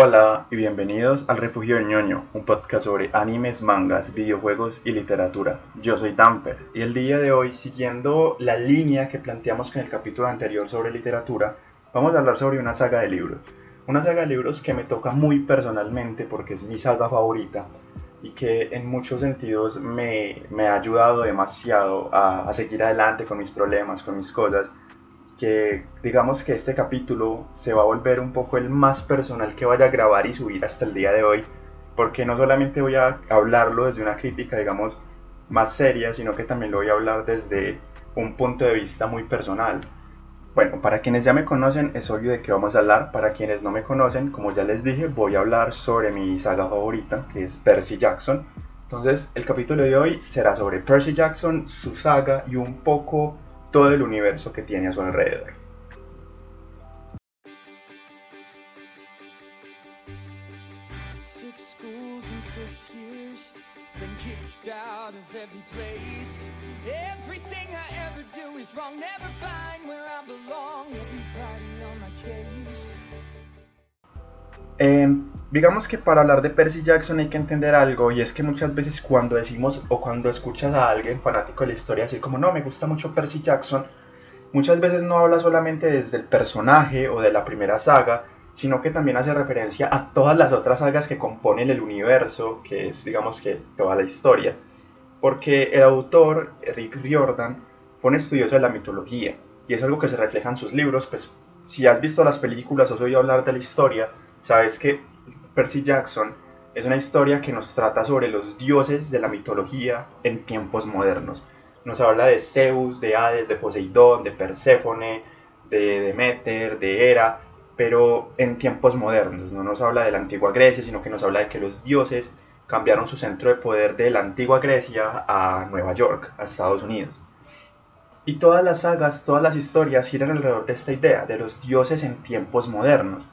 Hola y bienvenidos al Refugio del ñoño, un podcast sobre animes, mangas, videojuegos y literatura. Yo soy Damper y el día de hoy, siguiendo la línea que planteamos con el capítulo anterior sobre literatura, vamos a hablar sobre una saga de libros. Una saga de libros que me toca muy personalmente porque es mi saga favorita y que en muchos sentidos me, ha ayudado demasiado a, a seguir adelante con mis problemas, con mis cosas que digamos que este capítulo se va a volver un poco el más personal que vaya a grabar y subir hasta el día de hoy, porque no solamente voy a hablarlo desde una crítica, digamos, más seria, sino que también lo voy a hablar desde un punto de vista muy personal. Bueno, para quienes ya me conocen es obvio de qué vamos a hablar, para quienes no me conocen, como ya les dije, voy a hablar sobre mi saga favorita, que es Percy Jackson. Entonces, el capítulo de hoy será sobre Percy Jackson, su saga y un poco todo el universo que tiene a su alrededor. Digamos que para hablar de Percy Jackson hay que entender algo y es que muchas veces cuando decimos o cuando escuchas a alguien fanático de la historia así como no, me gusta mucho Percy Jackson, muchas veces no habla solamente desde el personaje o de la primera saga, sino que también hace referencia a todas las otras sagas que componen el universo, que es digamos que toda la historia. Porque el autor, Rick Riordan, fue un estudioso de la mitología y es algo que se refleja en sus libros, pues si has visto las películas o has oído hablar de la historia, sabes que Percy Jackson es una historia que nos trata sobre los dioses de la mitología en tiempos modernos. Nos habla de Zeus, de Hades, de Poseidón, de Perséfone, de Demeter, de Hera, pero en tiempos modernos. No nos habla de la antigua Grecia, sino que nos habla de que los dioses cambiaron su centro de poder de la antigua Grecia a Nueva York, a Estados Unidos. Y todas las sagas, todas las historias giran alrededor de esta idea, de los dioses en tiempos modernos.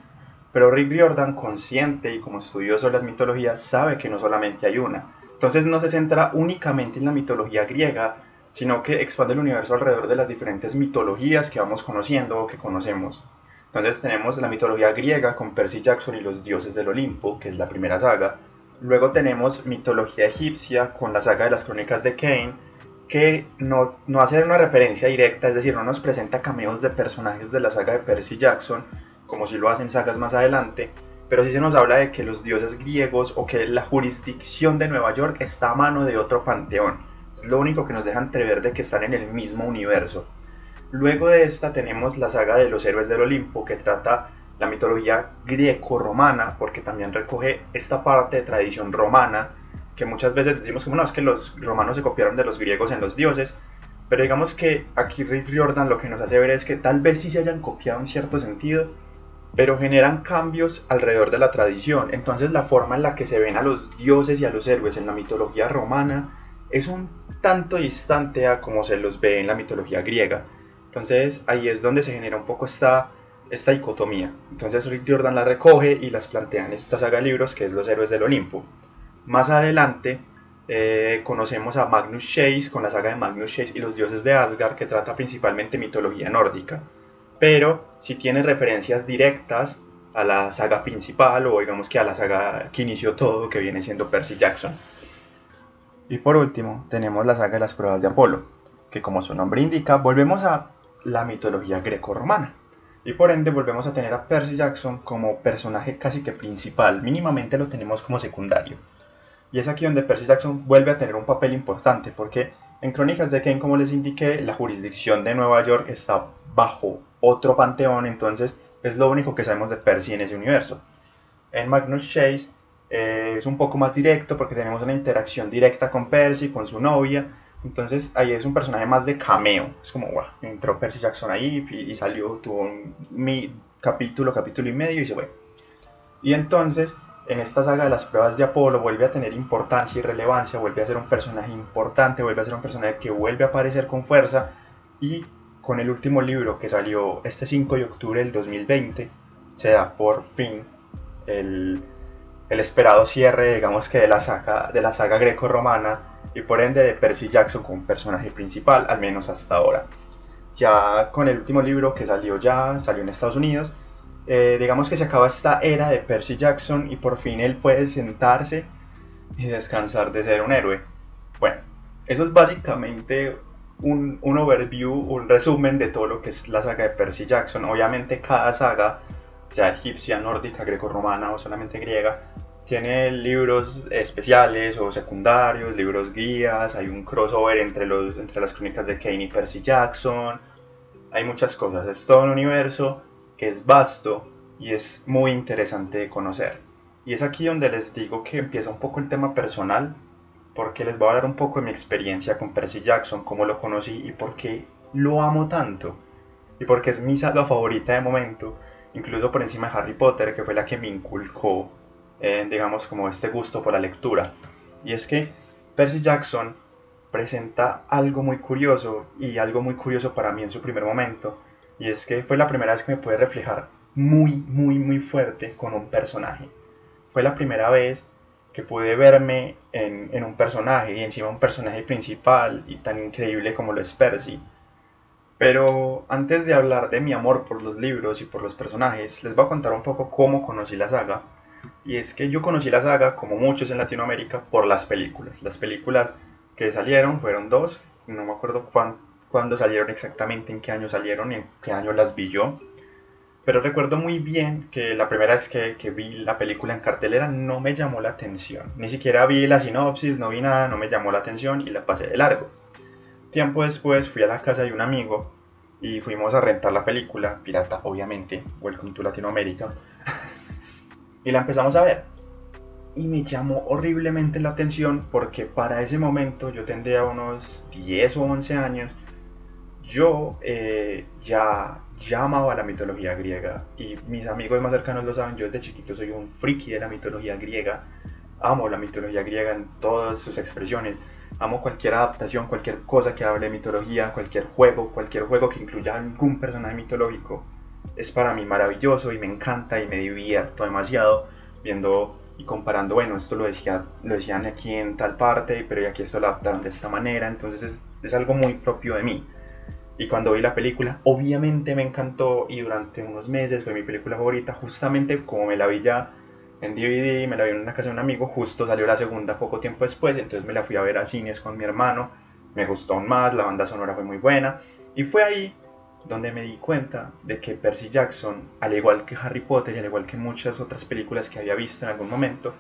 Pero Rick Riordan, consciente y como estudioso de las mitologías, sabe que no solamente hay una. Entonces no se centra únicamente en la mitología griega, sino que expande el universo alrededor de las diferentes mitologías que vamos conociendo o que conocemos. Entonces tenemos la mitología griega con Percy Jackson y los dioses del Olimpo, que es la primera saga. Luego tenemos mitología egipcia con la saga de las crónicas de Kane, que no, no hace una referencia directa, es decir, no nos presenta cameos de personajes de la saga de Percy Jackson, como si lo hacen sagas más adelante, pero sí se nos habla de que los dioses griegos o que la jurisdicción de Nueva York está a mano de otro panteón. Es lo único que nos deja entrever de que están en el mismo universo. Luego de esta tenemos la saga de los héroes del Olimpo, que trata la mitología greco-romana, porque también recoge esta parte de tradición romana, que muchas veces decimos como no, es que los romanos se copiaron de los griegos en los dioses, pero digamos que aquí Rick Riordan lo que nos hace ver es que tal vez sí se hayan copiado en cierto sentido, pero generan cambios alrededor de la tradición. Entonces la forma en la que se ven a los dioses y a los héroes en la mitología romana es un tanto distante a como se los ve en la mitología griega. Entonces ahí es donde se genera un poco esta, esta dicotomía. Entonces Rick Jordan la recoge y las plantea en esta saga libros que es Los Héroes del Olimpo. Más adelante eh, conocemos a Magnus Chase con la saga de Magnus Chase y los dioses de Asgard que trata principalmente mitología nórdica pero si tiene referencias directas a la saga principal o digamos que a la saga que inició todo, que viene siendo Percy Jackson. Y por último, tenemos la saga de las pruebas de Apolo, que como su nombre indica, volvemos a la mitología greco-romana. Y por ende volvemos a tener a Percy Jackson como personaje casi que principal, mínimamente lo tenemos como secundario. Y es aquí donde Percy Jackson vuelve a tener un papel importante, porque en Crónicas de Kane, como les indiqué, la jurisdicción de Nueva York está bajo otro panteón, entonces es lo único que sabemos de Percy en ese universo. En Magnus Chase eh, es un poco más directo porque tenemos una interacción directa con Percy, con su novia, entonces ahí es un personaje más de cameo, es como, wow, entró Percy Jackson ahí y, salió, tuvo un mi, capítulo, capítulo y medio y se fue. Y entonces en esta saga de las pruebas de Apolo vuelve a tener importancia y relevancia, vuelve a ser un personaje importante, vuelve a ser un personaje que vuelve a aparecer con fuerza y con el último libro que salió este 5 de octubre del 2020, se da por fin el, esperado cierre, digamos que de la saga, de la saga greco-romana y por ende de Percy Jackson como personaje principal, al menos hasta ahora. Ya con el último libro que salió ya, salió en Estados Unidos, eh, digamos que se acaba esta era de Percy Jackson y por fin él puede sentarse y descansar de ser un héroe. Bueno, eso es básicamente un, un, overview, un resumen de todo lo que es la saga de Percy Jackson. Obviamente cada saga, sea egipcia, nórdica, greco-romana o solamente griega, tiene libros especiales o secundarios, libros guías, hay un crossover entre, los, entre las crónicas de Kane y Percy Jackson, hay muchas cosas, es todo un universo que es vasto y es muy interesante de conocer. Y es aquí donde les digo que empieza un poco el tema personal, porque les voy a hablar un poco de mi experiencia con Percy Jackson, cómo lo conocí y por qué lo amo tanto. Y porque es mi saga favorita de momento, incluso por encima de Harry Potter, que fue la que me inculcó eh, digamos, como este gusto por la lectura. Y es que Percy Jackson presenta algo muy curioso y algo muy curioso para mí en su primer momento. Y es que fue la primera vez que me pude reflejar muy, muy, muy fuerte con un personaje. Fue la primera vez que pude verme en, en, un personaje y encima un personaje principal y tan increíble como lo es Percy. Pero antes de hablar de mi amor por los libros y por los personajes, les voy a contar un poco cómo conocí la saga y es que yo conocí la saga, como muchos en Latinoamérica, por las películas. Las películas que salieron fueron dos, no me acuerdo cuándo salieron exactamente, en qué año salieron, en qué año las vi yo. Pero recuerdo muy bien que la primera vez que, que, vi la película en cartelera no me llamó la atención. Ni siquiera vi la sinopsis, no vi nada, no me llamó la atención y la pasé de largo. Tiempo después fui a la casa de un amigo y fuimos a rentar la película, pirata obviamente, Welcome to Latinoamérica. y la empezamos a ver. Y me llamó horriblemente la atención porque para ese momento yo tendría unos 10 o 11 años. Yo eh, ya, ya amaba la mitología griega y mis amigos más cercanos lo saben. Yo desde chiquito soy un friki de la mitología griega. Amo la mitología griega en todas sus expresiones. Amo cualquier adaptación, cualquier cosa que hable de mitología, cualquier juego, cualquier juego que incluya algún personaje mitológico es para mí maravilloso y me encanta y me divierto demasiado viendo y comparando, bueno, esto lo, decía, lo decían aquí en tal parte, pero aquí esto lo adaptaron de esta manera, entonces es, es algo muy propio de mí. Y cuando vi la película, obviamente me encantó y durante unos meses fue mi película favorita, justamente como me la vi ya en DVD, me la vi en una casa de un amigo, justo salió la segunda poco tiempo después, entonces me la fui a ver a cines con mi hermano, me gustó aún más, la banda sonora fue muy buena, y fue ahí donde me di cuenta de que Percy Jackson, al igual que Harry Potter y al igual que muchas otras películas que había visto en algún momento,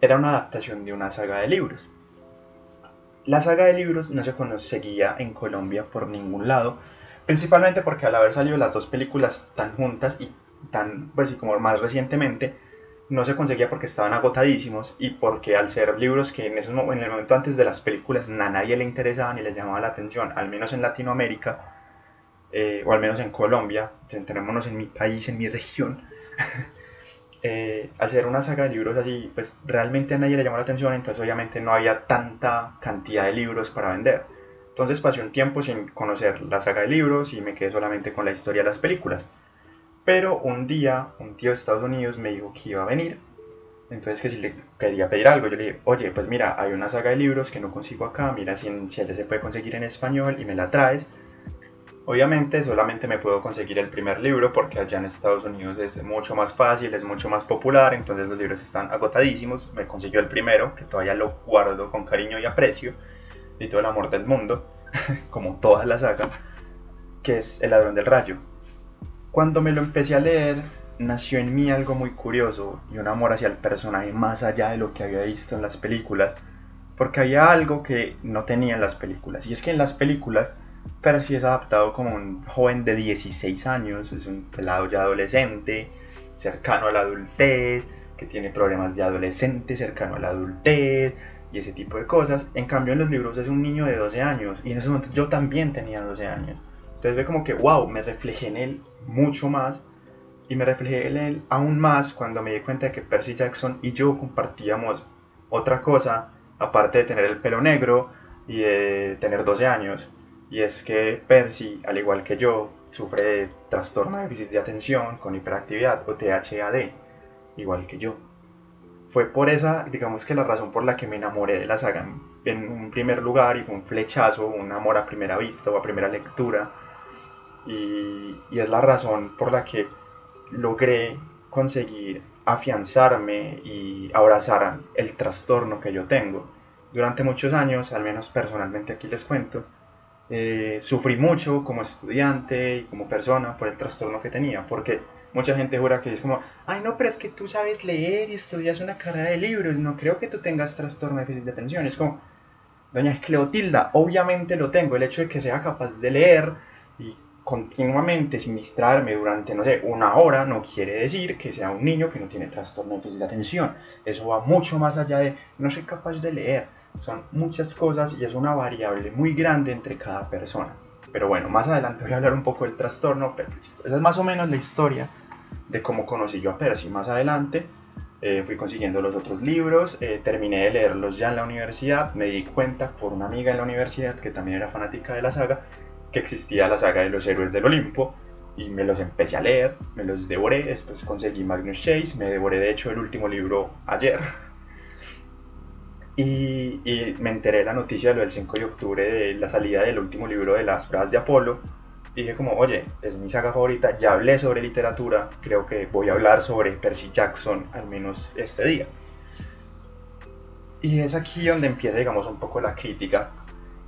era una adaptación de una saga de libros. La saga de libros no se conseguía en Colombia por ningún lado, principalmente porque al haber salido las dos películas tan juntas y tan, pues y como más recientemente, no se conseguía porque estaban agotadísimos y porque al ser libros que en, ese, en el momento antes de las películas a nadie le interesaba ni le llamaba la atención, al menos en Latinoamérica, eh, o al menos en Colombia, centrémonos en mi país, en mi región, eh, al ser una saga de libros así, pues realmente a nadie le llamó la atención, entonces obviamente no había tanta cantidad de libros para vender. Entonces pasé un tiempo sin conocer la saga de libros y me quedé solamente con la historia de las películas. Pero un día un tío de Estados Unidos me dijo que iba a venir. Entonces que si le quería pedir algo, yo le dije, oye, pues mira, hay una saga de libros que no consigo acá, mira si, si allá se puede conseguir en español y me la traes. Obviamente solamente me puedo conseguir el primer libro porque allá en Estados Unidos es mucho más fácil, es mucho más popular, entonces los libros están agotadísimos. Me consiguió el primero, que todavía lo guardo con cariño y aprecio, y todo el amor del mundo, como toda la saga, que es El ladrón del rayo. Cuando me lo empecé a leer, nació en mí algo muy curioso y un amor hacia el personaje más allá de lo que había visto en las películas, porque había algo que no tenía en las películas, y es que en las películas pero si es adaptado como un joven de 16 años, es un pelado ya adolescente, cercano a la adultez, que tiene problemas de adolescente, cercano a la adultez y ese tipo de cosas. En cambio en los libros es un niño de 12 años y en ese momento yo también tenía 12 años. Entonces ve como que, wow, me reflejé en él mucho más y me reflejé en él aún más cuando me di cuenta de que Percy Jackson y yo compartíamos otra cosa, aparte de tener el pelo negro y de tener 12 años. Y es que Percy, al igual que yo, sufre de trastorno de déficit de atención con hiperactividad o THAD, igual que yo. Fue por esa, digamos que la razón por la que me enamoré de la saga en un primer lugar y fue un flechazo, un amor a primera vista o a primera lectura. Y, y es la razón por la que logré conseguir afianzarme y abrazar el trastorno que yo tengo. Durante muchos años, al menos personalmente aquí les cuento, eh, sufrí mucho como estudiante y como persona por el trastorno que tenía, porque mucha gente jura que es como, ay no, pero es que tú sabes leer y estudias una carrera de libros, no creo que tú tengas trastorno de déficit de atención. Es como, doña Cleotilda, obviamente lo tengo, el hecho de que sea capaz de leer y continuamente sin distraerme durante, no sé, una hora, no quiere decir que sea un niño que no tiene trastorno de déficit de atención. Eso va mucho más allá de no soy capaz de leer. Son muchas cosas y es una variable muy grande entre cada persona. Pero bueno, más adelante voy a hablar un poco del trastorno, pero Esa es más o menos la historia de cómo conocí yo a Percy. Más adelante eh, fui consiguiendo los otros libros, eh, terminé de leerlos ya en la universidad, me di cuenta por una amiga en la universidad que también era fanática de la saga que existía la saga de los héroes del Olimpo y me los empecé a leer, me los devoré, después conseguí Magnus Chase, me devoré de hecho el último libro ayer y, me enteré de la noticia de lo del 5 de octubre de la salida del último libro de las pruebas de Apolo y dije como, oye, es mi saga favorita, ya hablé sobre literatura, creo que voy a hablar sobre Percy Jackson al menos este día. Y es aquí donde empieza, digamos, un poco la crítica.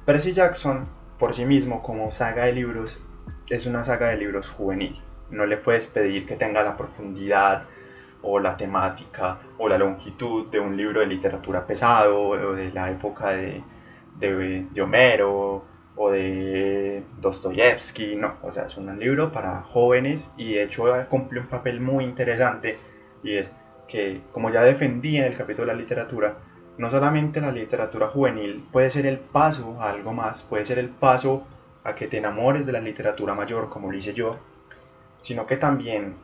Percy Jackson por sí mismo como saga de libros es una saga de libros juvenil. No le puedes pedir que tenga la profundidad o la temática o la longitud de un libro de literatura pesado o de la época de, de, Homero o de Dostoyevsky, no, o sea, es un libro para jóvenes y de hecho cumple un papel muy interesante y es que, como ya defendí en el capítulo de la literatura, no solamente la literatura juvenil puede ser el paso a algo más, puede ser el paso a que te enamores de la literatura mayor, como lo hice yo, sino que también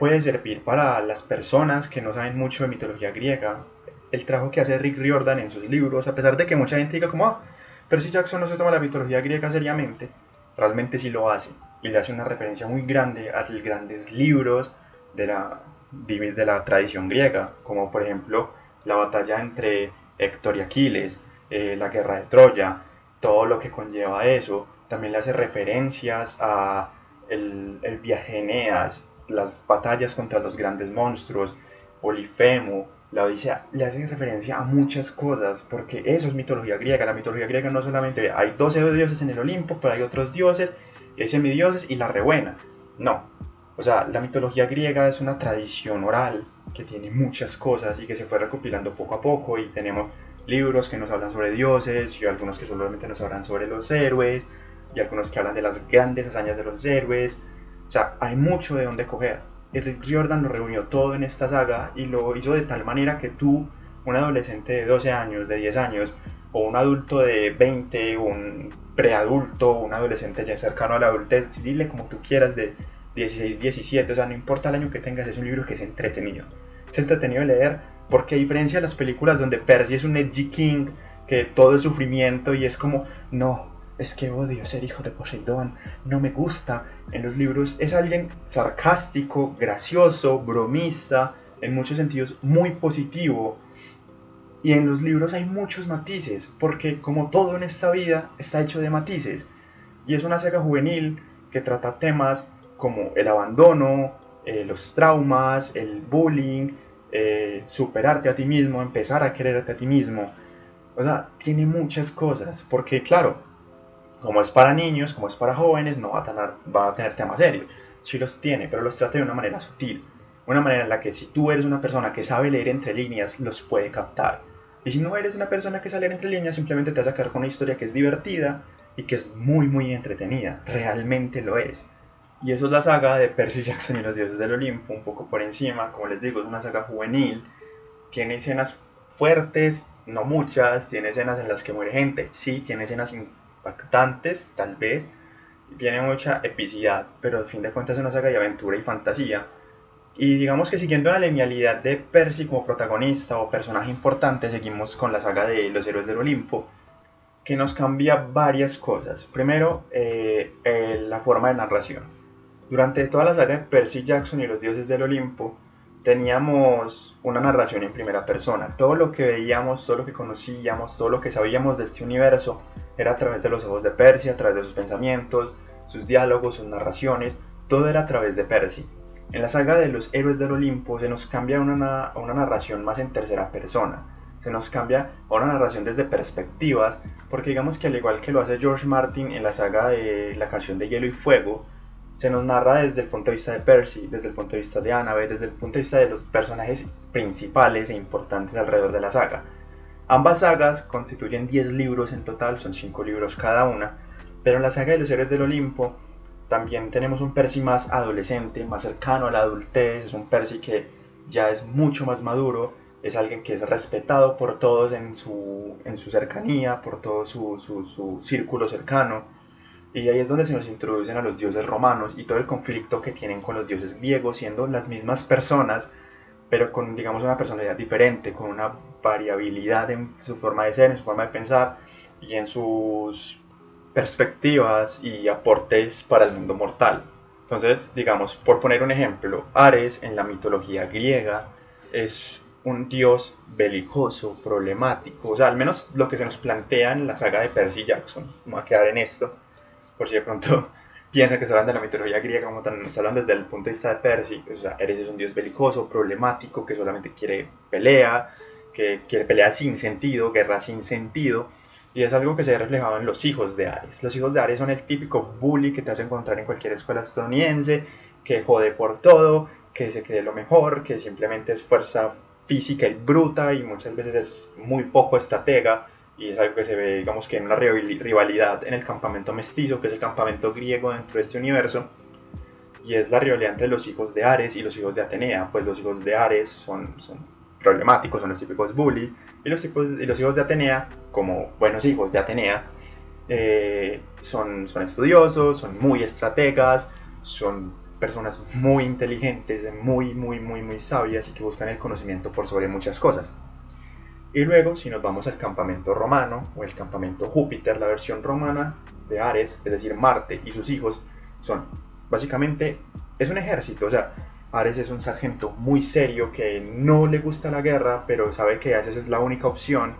puede servir para las personas que no saben mucho de mitología griega. El trabajo que hace Rick Riordan en sus libros, a pesar de que mucha gente diga como, ah, Percy Jackson no se toma la mitología griega seriamente, realmente sí lo hace. Y le hace una referencia muy grande a los grandes libros de la, de la tradición griega, como por ejemplo la batalla entre Héctor y Aquiles, eh, la guerra de Troya, todo lo que conlleva eso. También le hace referencias a el, el viaje Eneas, las batallas contra los grandes monstruos, Polifemo, la Odisea, le hace referencia a muchas cosas, porque eso es mitología griega. La mitología griega no solamente hay 12 dioses en el Olimpo, pero hay otros dioses, hay semidioses y la rebuena. No. O sea, la mitología griega es una tradición oral que tiene muchas cosas y que se fue recopilando poco a poco y tenemos libros que nos hablan sobre dioses y algunos que solamente nos hablan sobre los héroes y algunos que hablan de las grandes hazañas de los héroes. O sea, hay mucho de dónde coger. Rick Riordan lo reunió todo en esta saga y lo hizo de tal manera que tú, un adolescente de 12 años, de 10 años, o un adulto de 20, un preadulto, un adolescente ya cercano a la adultez, dile como tú quieras, de 16, 17, o sea, no importa el año que tengas, es un libro que es entretenido es entretenido leer, porque a diferencia de las películas donde Percy es un edgy king, que todo es sufrimiento y es como, no, es que odio ser hijo de Poseidón, no me gusta. En los libros es alguien sarcástico, gracioso, bromista, en muchos sentidos muy positivo. Y en los libros hay muchos matices, porque como todo en esta vida está hecho de matices. Y es una saga juvenil que trata temas como el abandono, eh, los traumas, el bullying, eh, superarte a ti mismo, empezar a quererte a ti mismo. O sea, tiene muchas cosas, porque claro, como es para niños, como es para jóvenes, no va a tener, va a tener temas serios. Sí los tiene, pero los trata de una manera sutil. Una manera en la que si tú eres una persona que sabe leer entre líneas, los puede captar. Y si no eres una persona que sabe leer entre líneas, simplemente te vas a sacar con una historia que es divertida y que es muy, muy entretenida. Realmente lo es. Y eso es la saga de Percy Jackson y los dioses del Olimpo, un poco por encima, como les digo, es una saga juvenil, tiene escenas fuertes, no muchas, tiene escenas en las que muere gente, sí, tiene escenas impactantes, tal vez, tiene mucha epicidad, pero al fin de cuentas es una saga de aventura y fantasía. Y digamos que siguiendo la linealidad de Percy como protagonista o personaje importante, seguimos con la saga de los héroes del Olimpo, que nos cambia varias cosas. Primero, eh, eh, la forma de narración durante toda la saga de Percy Jackson y los dioses del Olimpo, teníamos una narración en primera persona. Todo lo que veíamos, todo lo que conocíamos, todo lo que sabíamos de este universo era a través de los ojos de Percy, a través de sus pensamientos, sus diálogos, sus narraciones, todo era a través de Percy. En la saga de los héroes del Olimpo se nos cambia una, a una narración más en tercera persona. Se nos cambia a una narración desde perspectivas, porque digamos que al igual que lo hace George Martin en la saga de la canción de Hielo y Fuego, se nos narra desde el punto de vista de Percy, desde el punto de vista de Annabeth, desde el punto de vista de los personajes principales e importantes alrededor de la saga. Ambas sagas constituyen 10 libros en total, son 5 libros cada una, pero en la saga de los héroes del Olimpo también tenemos un Percy más adolescente, más cercano a la adultez, es un Percy que ya es mucho más maduro, es alguien que es respetado por todos en su, en su cercanía, por todo su, su, su círculo cercano y ahí es donde se nos introducen a los dioses romanos y todo el conflicto que tienen con los dioses griegos, siendo las mismas personas, pero con, digamos, una personalidad diferente, con una variabilidad en su forma de ser, en su forma de pensar y en sus perspectivas y aportes para el mundo mortal. Entonces, digamos, por poner un ejemplo, Ares en la mitología griega es un dios belicoso, problemático, o sea, al menos lo que se nos plantea en la saga de Percy Jackson. Vamos a quedar en esto por si de pronto piensan que se hablan de la mitología griega como tal, se hablan desde el punto de vista de Percy, o sea, Eres es un dios belicoso, problemático, que solamente quiere pelea, que quiere pelea sin sentido, guerra sin sentido, y es algo que se ve reflejado en los hijos de Ares. Los hijos de Ares son el típico bully que te hace encontrar en cualquier escuela estadounidense, que jode por todo, que se cree lo mejor, que simplemente es fuerza física y bruta y muchas veces es muy poco estratega y es algo que se ve, digamos que en una rivalidad en el campamento mestizo, que es el campamento griego dentro de este universo, y es la rivalidad entre los hijos de Ares y los hijos de Atenea, pues los hijos de Ares son, son problemáticos, son los típicos bully, y los, hijos, y los hijos de Atenea, como buenos hijos de Atenea, eh, son, son estudiosos, son muy estrategas, son personas muy inteligentes, muy, muy, muy, muy sabias y que buscan el conocimiento por sobre muchas cosas. Y luego, si nos vamos al campamento romano o el campamento Júpiter, la versión romana de Ares, es decir, Marte y sus hijos, son básicamente, es un ejército, o sea, Ares es un sargento muy serio que no le gusta la guerra, pero sabe que esa es la única opción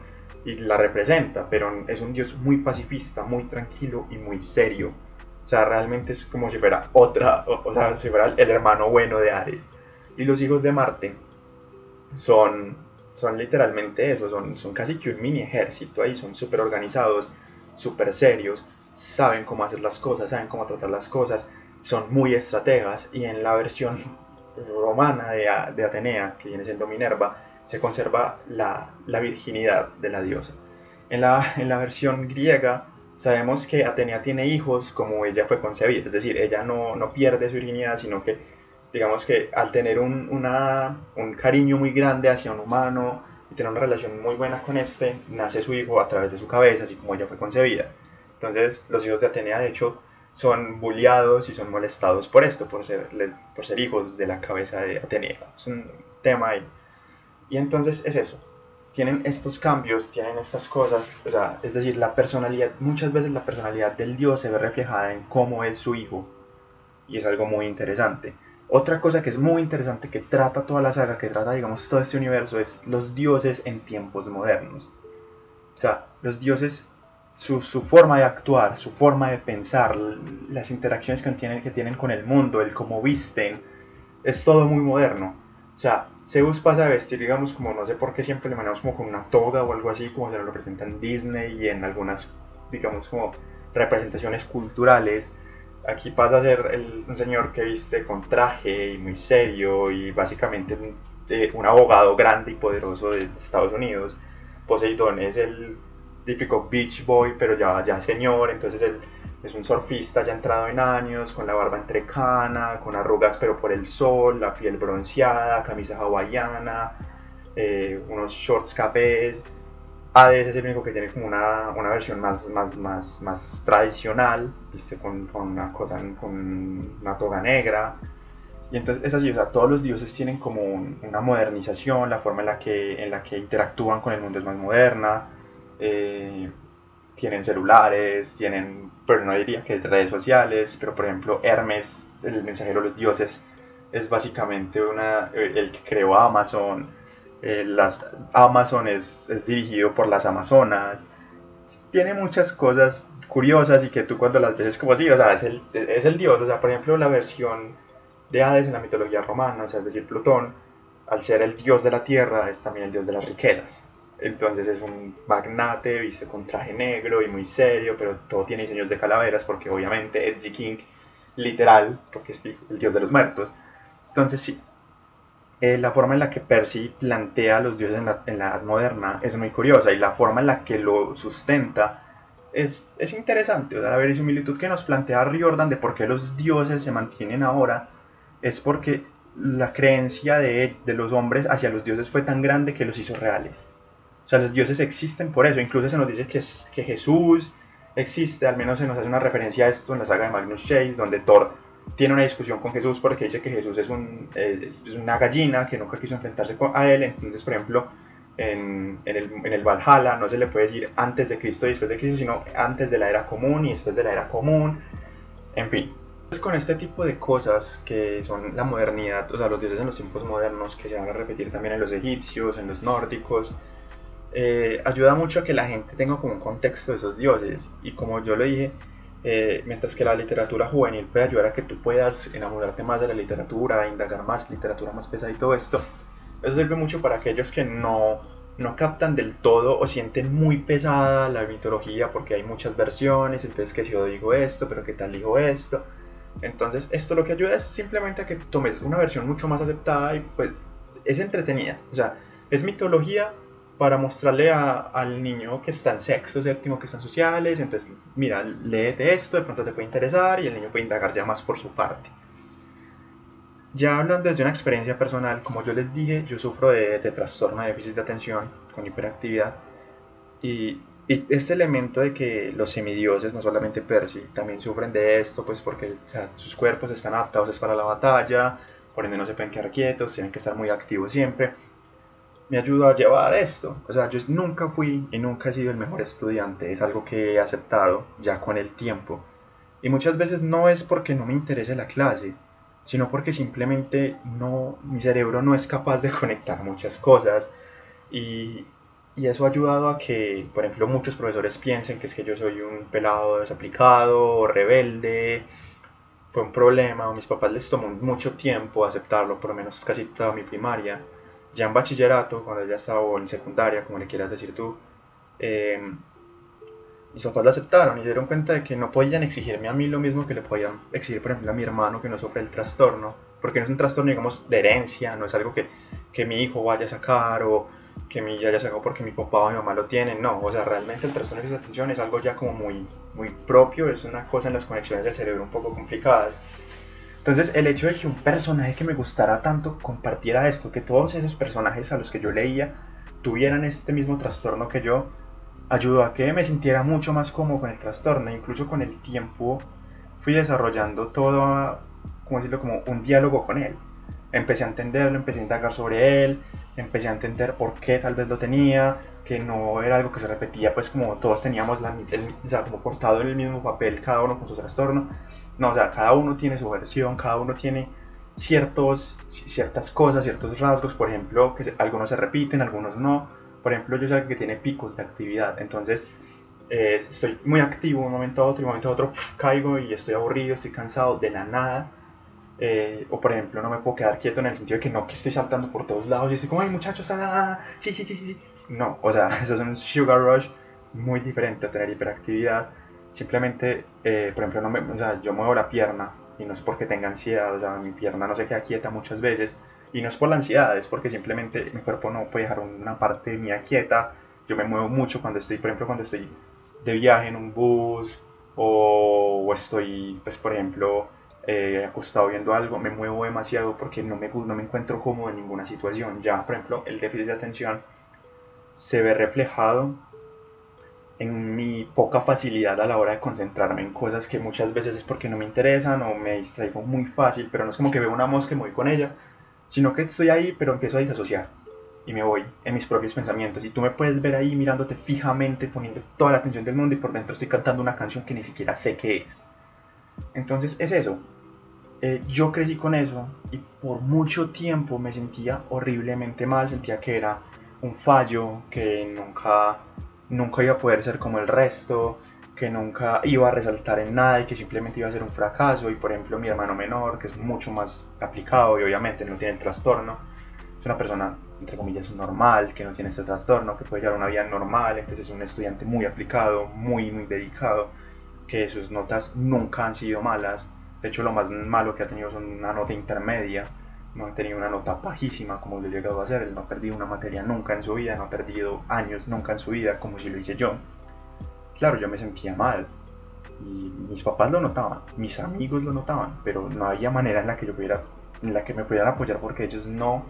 y la representa, pero es un dios muy pacifista, muy tranquilo y muy serio. O sea, realmente es como si fuera otra, o, o sea, si fuera el hermano bueno de Ares. Y los hijos de Marte son son literalmente eso, son, son casi que un mini ejército ahí, son súper organizados, súper serios, saben cómo hacer las cosas, saben cómo tratar las cosas, son muy estrategas y en la versión romana de, de Atenea, que viene siendo Minerva, se conserva la, la virginidad de la diosa. En la, en la versión griega sabemos que Atenea tiene hijos como ella fue concebida, es decir, ella no, no pierde su virginidad, sino que digamos que al tener un, un cariño muy grande hacia un humano y tener una relación muy buena con este, nace su hijo a través de su cabeza, así como ella fue concebida. Entonces, los hijos de Atenea, de hecho, son bulliados y son molestados por esto, por ser, por ser hijos de la cabeza de Atenea. Es un tema ahí. Y entonces es eso. Tienen estos cambios, tienen estas cosas, o sea, es decir, la personalidad, muchas veces la personalidad del dios se ve reflejada en cómo es su hijo. Y es algo muy interesante. Otra cosa que es muy interesante que trata toda la saga, que trata, digamos, todo este universo, es los dioses en tiempos modernos. O sea, los dioses, su, forma de actuar, su forma de pensar, las interacciones que tienen, que tienen con el mundo, el cómo visten, es todo muy moderno. O sea, Zeus pasa de vestir, digamos, como no sé por qué siempre le mandamos como con una toga o algo así, como se lo representa en Disney y en algunas, digamos, como representaciones culturales Aquí pasa a ser un señor que viste con traje y muy serio y básicamente un, abogado grande y poderoso de Estados Unidos. Poseidón es el típico beach boy, pero ya, ya señor, entonces él es un surfista ya entrado en años, con la barba entrecana, con arrugas pero por el sol, la piel bronceada, camisa hawaiana, eh, unos shorts capés Hades es el único que tiene como una, una versión más, más, más, más tradicional, ¿viste? Con, con, una cosa, con una toga negra. Y entonces es así, o sea, todos los dioses tienen como una modernización, la forma en la, que, en la que interactúan con el mundo es más moderna, eh, tienen celulares, tienen, pero no diría que redes sociales, pero por ejemplo Hermes, el mensajero de los dioses, es básicamente una, el que creó Amazon, eh, las Amazon es, dirigido por las Amazonas, tiene muchas cosas curiosas y que tú cuando las ves es como así, o sea, es el, es el dios, o sea, por ejemplo, la versión de Hades en la mitología romana, o sea, es decir, Plutón, al ser el dios de la tierra, es también el dios de las riquezas. Entonces es un magnate, viste con traje negro y muy serio, pero todo tiene diseños de calaveras porque obviamente Edgy King, literal, porque es el dios de los muertos. Entonces sí, eh, la forma en la que Percy plantea a los dioses en la, en la, edad moderna es muy curiosa y la forma en la que lo sustenta es, es interesante. O sea, la verisimilitud que nos plantea Riordan de por qué los dioses se mantienen ahora es porque la creencia de, de los hombres hacia los dioses fue tan grande que los hizo reales. O sea, los dioses existen por eso. Incluso se nos dice que, que Jesús existe, al menos se nos hace una referencia a esto en la saga de Magnus Chase, donde Thor tiene una discusión con Jesús porque dice que Jesús es, un, es, una gallina que nunca quiso enfrentarse a él. Entonces, por ejemplo, en, en, el, en el Valhalla no se le puede decir antes de Cristo y después de Cristo, sino antes de la era común y después de la era común. En fin. Con este tipo de cosas que son la modernidad, o sea, los dioses en los tiempos modernos, que se van a repetir también en los egipcios, en los nórdicos, eh, ayuda mucho a que la gente tenga como un contexto de esos dioses. Y como yo lo dije, eh, mientras que la literatura juvenil puede ayudar a que tú puedas enamorarte más de la literatura, indagar más, literatura más pesada y todo esto, eso sirve mucho para aquellos que no, no captan del todo o sienten muy pesada la mitología porque hay muchas versiones, entonces que si yo digo esto, pero que tal digo esto. Entonces esto lo que ayuda es simplemente a que tomes una versión mucho más aceptada y pues es entretenida. O sea, es mitología para mostrarle al niño que está en sexto, séptimo, que están sociales, entonces, mira, léete esto, de pronto te puede interesar y el niño puede indagar ya más por su parte. Ya hablando desde una experiencia personal, como yo les dije, yo sufro de, trastorno de déficit de atención con hiperactividad y, este elemento de que los semidioses, no solamente Percy, también sufren de esto, pues porque sus cuerpos están adaptados para la batalla, por ende no se pueden quedar quietos, tienen que estar muy activos siempre me ayudó a llevar esto. O sea, yo nunca fui y nunca he sido el mejor estudiante, es algo que he aceptado ya con el tiempo. Y muchas veces no es porque no me interese la clase, sino porque simplemente no, mi cerebro no es capaz de conectar muchas cosas. Y, y eso ha ayudado a que, por ejemplo, muchos profesores piensen que es que yo soy un pelado desaplicado o rebelde. Fue un problema, a mis papás les tomó mucho tiempo aceptarlo, por lo menos casi toda mi primaria ya en bachillerato, cuando ya estaba en secundaria, como le quieras decir tú, eh, mis papás lo aceptaron y se dieron cuenta de que no podían exigirme a mí lo mismo que le podían exigir, por ejemplo, a mi hermano que no sufre el trastorno, porque no es un trastorno, digamos, de herencia, no es algo que, que mi hijo vaya a sacar o que mi haya sacado porque mi papá o mi mamá lo tienen, no, o sea, realmente el trastorno de atención es algo ya como muy, muy propio, es una cosa en las conexiones del cerebro un poco complicadas entonces, el hecho de que un personaje que me gustara tanto compartiera esto, que todos esos personajes a los que yo leía tuvieran este mismo trastorno que yo, ayudó a que me sintiera mucho más cómodo con el trastorno. Incluso con el tiempo fui desarrollando todo, como decirlo, como un diálogo con él. Empecé a entenderlo, empecé a indagar sobre él, empecé a entender por qué tal vez lo tenía, que no era algo que se repetía, pues como todos teníamos la, el, o sea, como portado en el mismo papel, cada uno con su trastorno, no, o sea, cada uno tiene su versión, cada uno tiene ciertos, ciertas cosas, ciertos rasgos, por ejemplo, que algunos se repiten, algunos no. Por ejemplo, yo sé que tiene picos de actividad, entonces estoy muy activo un momento a otro y un momento a otro caigo y estoy aburrido, estoy cansado de la nada. Eh, o por ejemplo, no me puedo quedar quieto en el sentido de que no, que estoy saltando por todos lados y estoy como, ay muchachos, ah, sí, sí, sí, sí. No, o sea, eso es un sugar rush muy diferente a tener hiperactividad Simplemente, eh, por ejemplo, no o sea, yo muevo la pierna y no es porque tenga ansiedad, o sea, mi pierna no se queda quieta muchas veces y no es por la ansiedad, es porque simplemente mi cuerpo no puede dejar una parte mía quieta. Yo me muevo mucho cuando estoy, por ejemplo, cuando estoy de viaje en un bus o, o estoy, pues, por ejemplo, eh, acostado viendo algo, me muevo demasiado porque no me, no me encuentro cómodo en ninguna situación. Ya, por ejemplo, el déficit de atención se ve reflejado en mi poca facilidad a la hora de concentrarme en cosas que muchas veces es porque no me interesan o me distraigo muy fácil, pero no es como que veo una mosca y me voy con ella, sino que estoy ahí pero empiezo a disasociar y me voy en mis propios pensamientos y tú me puedes ver ahí mirándote fijamente, poniendo toda la atención del mundo y por dentro estoy cantando una canción que ni siquiera sé qué es. Entonces es eso. Eh, yo crecí con eso y por mucho tiempo me sentía horriblemente mal, sentía que era un fallo, que nunca nunca iba a poder ser como el resto, que nunca iba a resaltar en nada y que simplemente iba a ser un fracaso. Y por ejemplo mi hermano menor, que es mucho más aplicado y obviamente no tiene el trastorno, es una persona, entre comillas, normal, que no tiene este trastorno, que puede llevar una vida normal, entonces es un estudiante muy aplicado, muy, muy dedicado, que sus notas nunca han sido malas. De hecho, lo más malo que ha tenido es una nota intermedia. No ha tenido una nota bajísima como lo he llegado a hacer. Él no ha perdido una materia nunca en su vida, no ha perdido años nunca en su vida como si lo hice yo claro, yo me sentía mal. Y mis papás lo notaban, mis amigos lo notaban, pero no había manera en la que yo pudiera, en la que me pudieran apoyar porque ellos no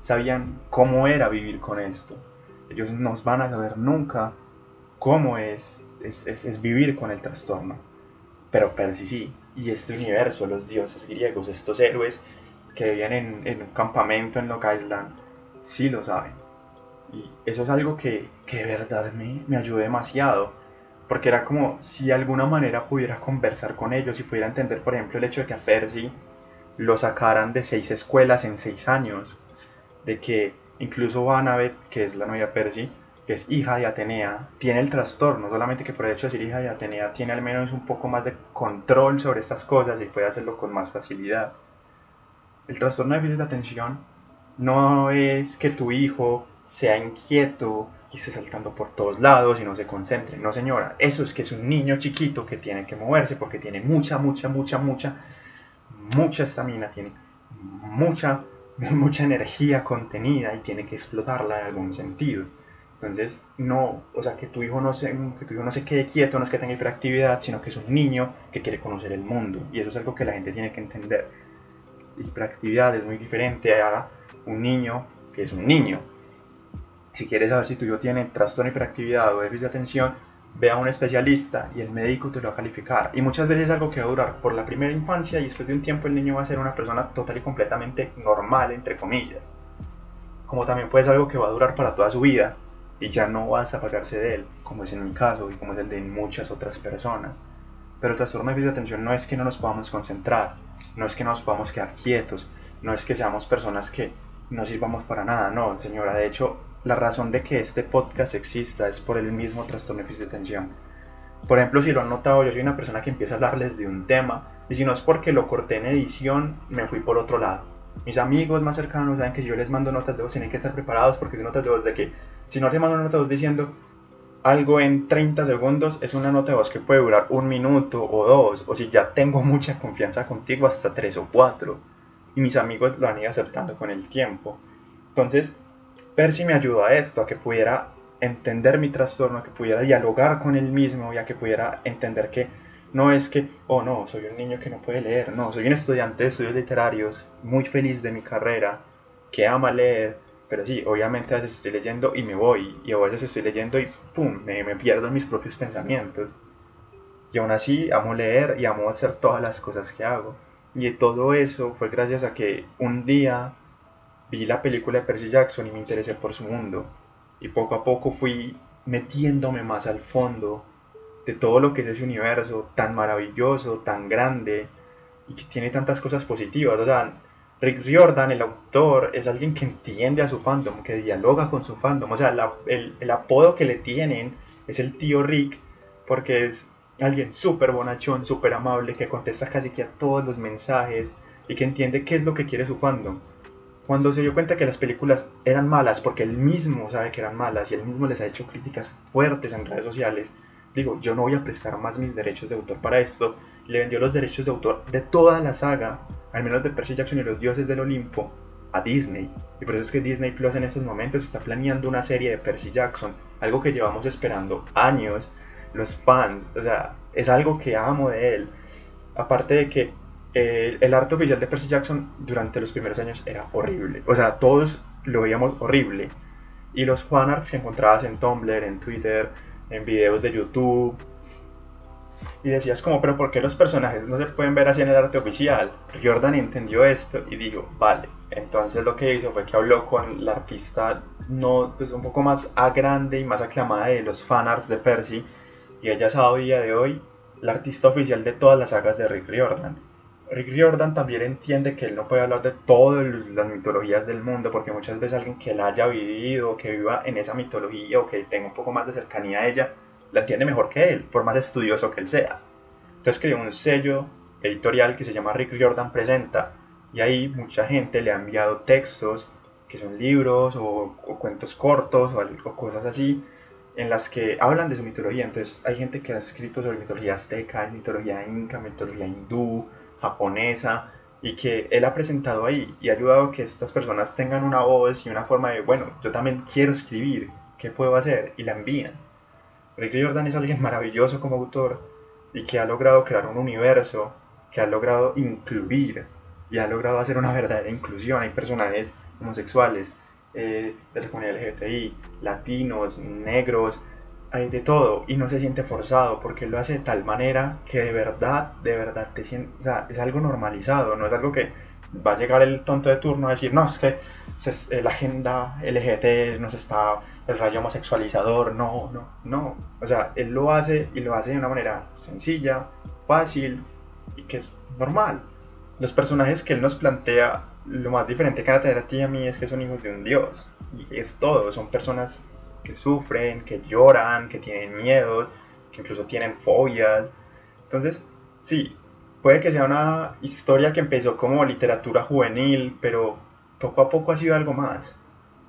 sabían cómo era vivir con esto. Ellos no van a saber nunca cómo es, es, vivir con el trastorno. Pero Percy sí, y este universo, los dioses griegos, estos héroes que vivían en, un campamento en Long Island, sí lo saben. Y eso es algo que, que de verdad me, me ayudó demasiado porque era como si de alguna manera pudiera conversar con ellos y pudiera entender, por ejemplo, el hecho de que a Percy lo sacaran de seis escuelas en seis años, de que incluso Annabeth, que es la novia Percy, que es hija de Atenea, tiene el trastorno, solamente que por el hecho de ser hija de Atenea tiene al menos un poco más de control sobre estas cosas y puede hacerlo con más facilidad. El trastorno de déficit de atención no es que tu hijo sea inquieto y esté saltando por todos lados y no se concentre. No, señora, eso es que es un niño chiquito que tiene que moverse porque tiene mucha, mucha, mucha, mucha, mucha estamina, tiene mucha, mucha energía contenida y tiene que explotarla en algún sentido. Entonces, no, o sea, que tu hijo no se, que tu hijo no se quede quieto, no es que tenga hiperactividad, sino que es un niño que quiere conocer el mundo. Y eso es algo que la gente tiene que entender. Hiperactividad es muy diferente a un niño que es un niño si quieres saber si tu hijo tiene trastorno de hiperactividad o déficit de atención, ve a un especialista y el médico te lo va a calificar. Y muchas veces es algo que va a durar por la primera infancia y después de un tiempo el niño va a ser una persona total y completamente normal, entre comillas. Como también puede ser algo que va a durar para toda su vida y ya no vas a apagarse de él, como es en mi caso y como es el de muchas otras personas. Pero el trastorno de déficit de atención no es que no nos podamos concentrar, no es que nos podamos quedar quietos, no es que seamos personas que no sirvamos para nada, no, señora. De hecho, la razón de que este podcast exista es por el mismo trastorno de déficit de atención. Por ejemplo, si lo han notado, yo soy una persona que empieza a hablarles de un tema y si no es porque lo corté en edición, me fui por otro lado. Mis amigos más cercanos saben que yo les mando notas de voz, tienen que estar preparados porque son notas de voz de que si no te mando una nota de voz diciendo algo en 30 segundos, es una nota de voz que puede durar un minuto o dos, o si ya tengo mucha confianza contigo, hasta tres o cuatro. Y mis amigos lo han ido aceptando con el tiempo. Entonces, Percy me ayudó a esto, a que pudiera entender mi trastorno, a que pudiera dialogar con él mismo y a que pudiera entender que no es que, oh no, soy un niño que no puede leer, no, soy un estudiante de estudios literarios, muy feliz de mi carrera, que ama leer, pero sí, obviamente a veces estoy leyendo y me voy, y a veces estoy leyendo y pum, me, me pierdo en mis propios pensamientos. Y aún así amo leer y amo hacer todas las cosas que hago. Y todo eso fue gracias a que un día vi la película de Percy Jackson y me interesé por su mundo. Y poco a poco fui metiéndome más al fondo de todo lo que es ese universo tan maravilloso, tan grande y que tiene tantas cosas positivas. O sea, Rick Riordan, el autor, es alguien que entiende a su fandom, que dialoga con su fandom. O sea, el, el, apodo que le tienen es el tío Rick, porque es alguien súper bonachón, súper amable, que contesta casi que a todos los mensajes y que entiende qué es lo que quiere su fandom. Cuando se dio cuenta que las películas eran malas, porque él mismo sabe que eran malas y él mismo les ha hecho críticas fuertes en redes sociales, digo, yo no voy a prestar más mis derechos de autor para esto, le vendió los derechos de autor de toda la saga, al menos de Percy Jackson y los dioses del Olimpo, a Disney. Y por eso es que Disney Plus en estos momentos está planeando una serie de Percy Jackson, algo que llevamos esperando años, los fans, o sea, es algo que amo de él. Aparte de que el arte oficial de Percy Jackson durante los primeros años era horrible. O sea, todos lo veíamos horrible. Y los fanarts que encontrabas en Tumblr, en Twitter, en videos de YouTube. Y decías como, pero ¿por qué los personajes no se pueden ver así en el arte oficial? Jordan entendió esto y dijo, vale. Entonces lo que hizo fue que habló con la artista no, pues un poco más grande y más aclamada de los fanarts de Percy. Y ella es a día de hoy la artista oficial de todas las sagas de Rick Riordan. Rick Riordan también entiende que él no puede hablar de todas las mitologías del mundo, porque muchas veces alguien que la haya vivido, que viva en esa mitología o que tenga un poco más de cercanía a ella, la entiende mejor que él, por más estudioso que él sea. Entonces creó un sello editorial que se llama Rick Jordan Presenta, y ahí mucha gente le ha enviado textos que son libros o, cuentos cortos o, o, cosas así en las que hablan de su mitología. Entonces hay gente que ha escrito sobre mitología azteca, mitología inca, mitología hindú, japonesa, y que él ha presentado ahí y ha ayudado a que estas personas tengan una voz y una forma de, bueno, yo también quiero escribir, ¿qué puedo hacer? Y la envían. Rick Jordan es alguien maravilloso como autor y que ha logrado crear un universo, que ha logrado incluir y ha logrado hacer una verdadera inclusión. Hay personajes homosexuales, eh, de la comunidad LGBTI, latinos, negros, hay de todo y no se siente forzado porque lo hace de tal manera que de verdad, de verdad te sientes, o sea, es algo normalizado, no es algo que va a llegar el tonto de turno a decir, no, es que eh, la agenda LGBT nos está, el rayo homosexualizador, no, no, no, o sea, él lo hace y lo hace de una manera sencilla, fácil y que es normal. Los personajes que él nos plantea, lo más diferente que van a tener a ti a mí es que son hijos de un dios y es todo, son personas que sufren, que lloran, que tienen miedos, que incluso tienen fobias. Entonces, sí, puede que sea una historia que empezó como literatura juvenil, pero poco a poco ha sido algo más.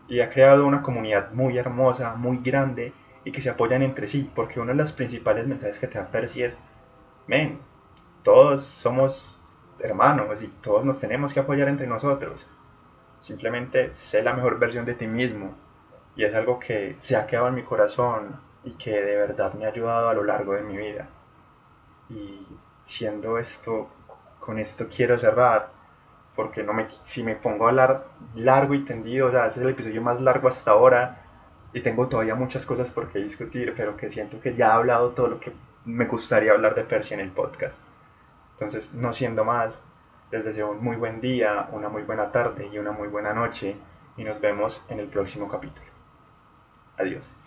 Y ha creado una comunidad muy hermosa, muy grande, y que se apoyan entre sí, porque uno de los principales mensajes que te da Percy es, ven, todos somos hermanos y todos nos tenemos que apoyar entre nosotros. Simplemente sé la mejor versión de ti mismo, y es algo que se ha quedado en mi corazón y que de verdad me ha ayudado a lo largo de mi vida. Y siendo esto, con esto quiero cerrar, porque no me, si me pongo a hablar largo y tendido, o sea, ese es el episodio más largo hasta ahora y tengo todavía muchas cosas por qué discutir, pero que siento que ya he hablado todo lo que me gustaría hablar de Persia en el podcast. Entonces, no siendo más, les deseo un muy buen día, una muy buena tarde y una muy buena noche y nos vemos en el próximo capítulo. Adiós.